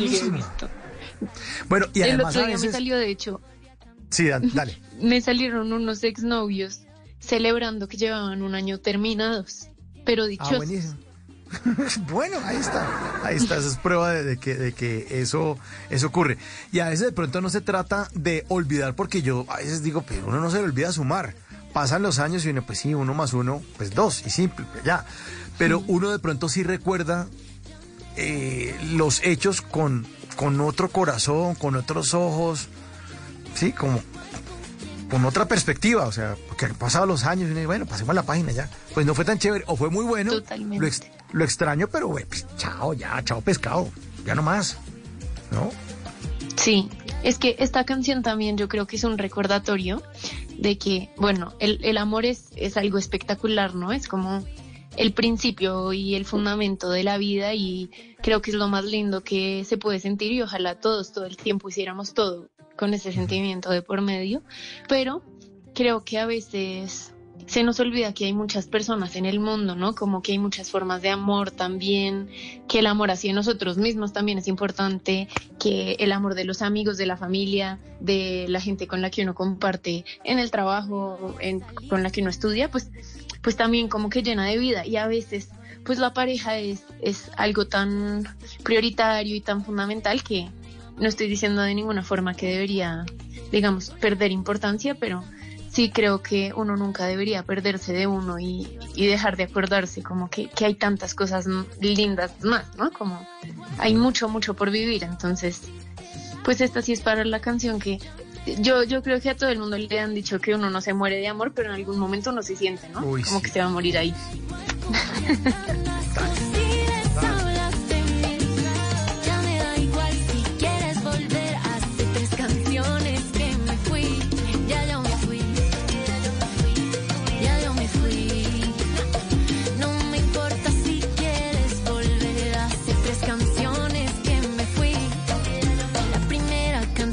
buenísimo. Bueno, y El además otro a día me salió, de hecho, Sí, da- dale. me salieron unos exnovios celebrando que llevaban un año terminados, pero Ah, dichosos. buenísimo. bueno, ahí está. Ahí está, esa es prueba de, de que, de que eso, eso ocurre. Y a veces de pronto no se trata de olvidar, porque yo a veces digo, pero uno no se le olvida sumar. Pasan los años y uno, pues sí, uno más uno, pues dos, y simple, ya. Pero uno de pronto sí recuerda eh, los hechos con, con otro corazón, con otros ojos, sí, como con otra perspectiva, o sea, porque han pasado los años y uno dice, bueno, pasemos la página ya. Pues no fue tan chévere, o fue muy bueno. Totalmente. Lo, ex- lo extraño, pero pues, chao, ya, chao pescado, ya no más, ¿no? Sí, es que esta canción también yo creo que es un recordatorio de que, bueno, el, el amor es, es algo espectacular, ¿no? Es como el principio y el fundamento de la vida y creo que es lo más lindo que se puede sentir y ojalá todos todo el tiempo hiciéramos todo con ese sentimiento de por medio, pero creo que a veces se nos olvida que hay muchas personas en el mundo, ¿no? Como que hay muchas formas de amor también, que el amor hacia nosotros mismos también es importante, que el amor de los amigos, de la familia, de la gente con la que uno comparte en el trabajo, en- con la que uno estudia, pues, pues también como que llena de vida y a veces pues la pareja es, es algo tan prioritario y tan fundamental que no estoy diciendo de ninguna forma que debería, digamos, perder importancia, pero sí creo que uno nunca debería perderse de uno y, y dejar de acordarse como que, que hay tantas cosas lindas más, ¿no? Como hay mucho, mucho por vivir, entonces, pues esta sí es para la canción que yo, yo creo que a todo el mundo le han dicho que uno no se muere de amor, pero en algún momento uno se siente, ¿no? Uy, como sí. que se va a morir ahí.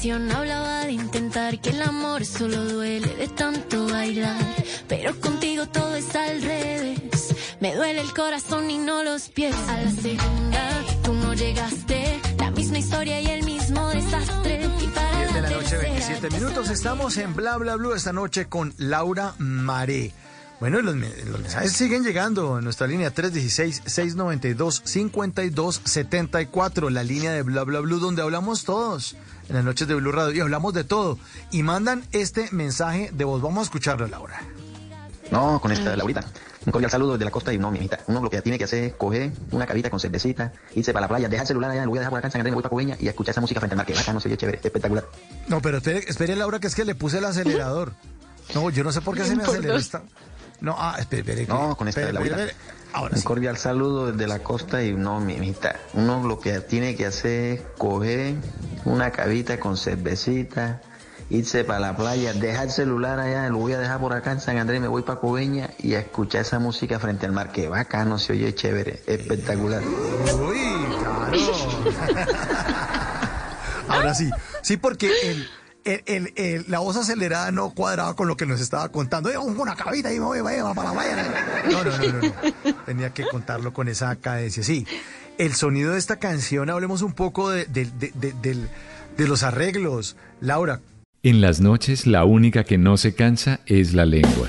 Canción hablaba de intentar que el amor solo duele de tanto bailar. Pero contigo todo es al revés. Me duele el corazón y no los pies. A la segunda, tú no llegaste. La misma historia y el mismo desastre. Y para 10 de la noche, tercera, 27 minutos. Estamos en Bla Bla Blue esta noche con Laura Maré. Bueno, y los, los mensajes siguen llegando en nuestra línea 316-692-5274, la línea de Bla Bla Blue, donde hablamos todos en las noches de Blue Radio y hablamos de todo. Y mandan este mensaje de voz. Vamos a escucharlo, Laura. No, con esta Laurita. Un cordial saludo desde la costa y no, mi hijita. Uno lo que tiene que hacer es coger una cabita con cervecita, irse para la playa, dejar el celular allá, lo voy a dejar por acá en San Andrés, me voy para Coveña y escuchar esa música frente al mar, que bacano, se oye chévere, espectacular. No, pero espere, espere, Laura, que es que le puse el acelerador. No, yo no sé por qué se me aceleró esta. No, ah, espere, espere. que- No, con esta espere, espere, espere. Ahora Un sí. cordial saludo desde la costa y no, mi hijita. Uno lo que tiene que hacer es coger una cabita con cervecita, irse para la playa, dejar el celular allá, lo voy a dejar por acá en San Andrés, me voy para Coveña y a escuchar esa música frente al mar, que bacano, se oye chévere, espectacular. Uy, claro. Ahora sí, sí, porque el, la voz acelerada no cuadraba con lo que nos estaba contando. Una cabita y me voy, para la playa. No, no, no, no. Tenía que contarlo con esa cadencia. Sí, el sonido de esta canción, hablemos un poco de, de- de- de los arreglos. Laura, En las noches la única que no se cansa es la lengua.